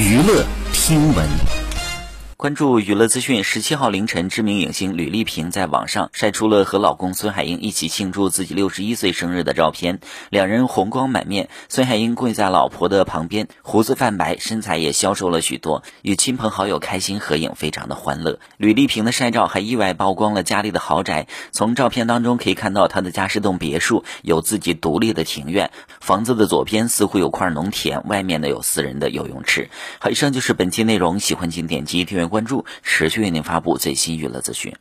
娱乐听闻。关注娱乐资讯，十七号凌晨，知名影星吕丽萍在网上晒出了和老公孙海英一起庆祝自己六十一岁生日的照片，两人红光满面，孙海英跪在老婆的旁边，胡子泛白，身材也消瘦了许多，与亲朋好友开心合影，非常的欢乐。吕丽萍的晒照还意外曝光了家里的豪宅，从照片当中可以看到她的家是栋别墅，有自己独立的庭院，房子的左边似乎有块农田，外面呢有私人的游泳池。好，以上就是本期内容，喜欢请点击订阅。关注，持续为您发布最新娱乐资讯。